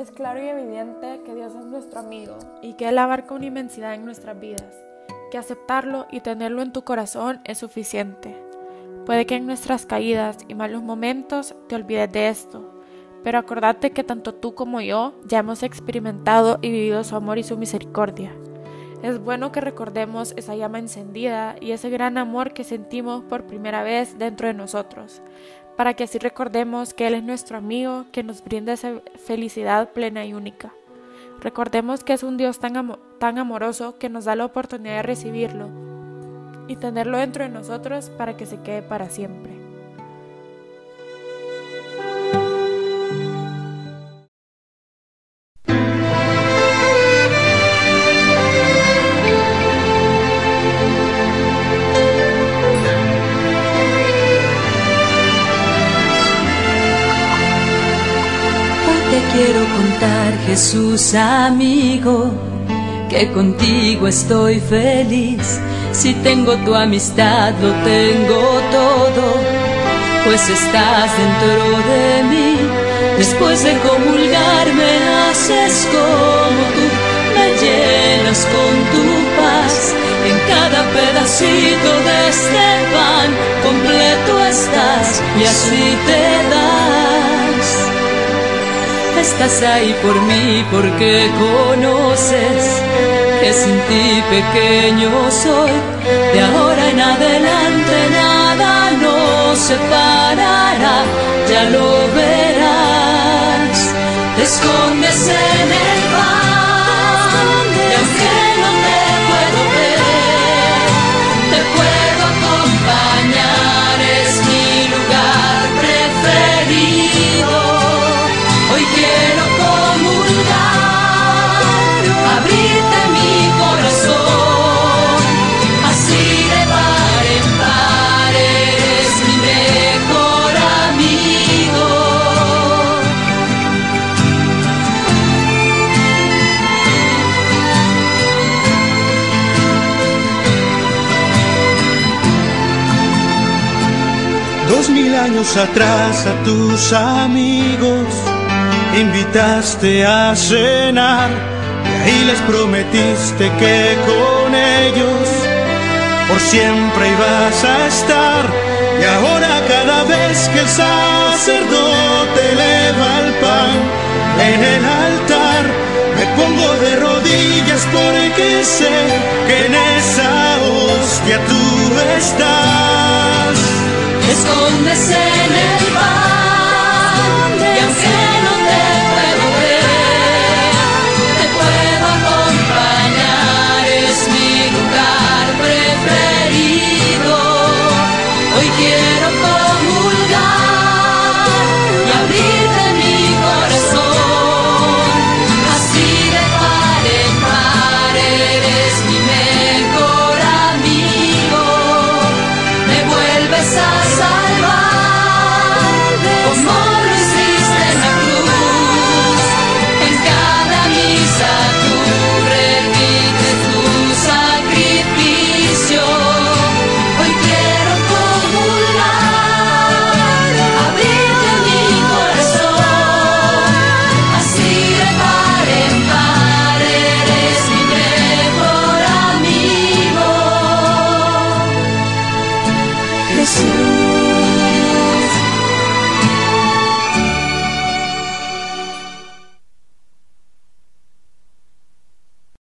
Es claro y evidente que Dios es nuestro amigo y que Él abarca una inmensidad en nuestras vidas, que aceptarlo y tenerlo en tu corazón es suficiente. Puede que en nuestras caídas y malos momentos te olvides de esto, pero acordate que tanto tú como yo ya hemos experimentado y vivido su amor y su misericordia. Es bueno que recordemos esa llama encendida y ese gran amor que sentimos por primera vez dentro de nosotros, para que así recordemos que Él es nuestro amigo, que nos brinda esa felicidad plena y única. Recordemos que es un Dios tan, tan amoroso que nos da la oportunidad de recibirlo y tenerlo dentro de nosotros para que se quede para siempre. Quiero contar, Jesús amigo, que contigo estoy feliz. Si tengo tu amistad, lo tengo todo, pues estás dentro de mí. Después de comulgar me haces como tú, me llenas con tu paz. En cada pedacito de este pan completo estás y así te estás ahí por mí porque conoces que sin ti pequeño soy. De ahora en adelante nada nos separará, ya lo verás. Quiero comulgar, abrirte mi corazón, así de par en par eres mi mejor amigo. Dos mil años atrás a tus amigos invitaste a cenar y les prometiste que con ellos por siempre ibas a estar. Y ahora cada vez que el sacerdote eleva el pan en el altar, me pongo de rodillas porque sé que en esa hostia tú estás. Escondes Hoy quiero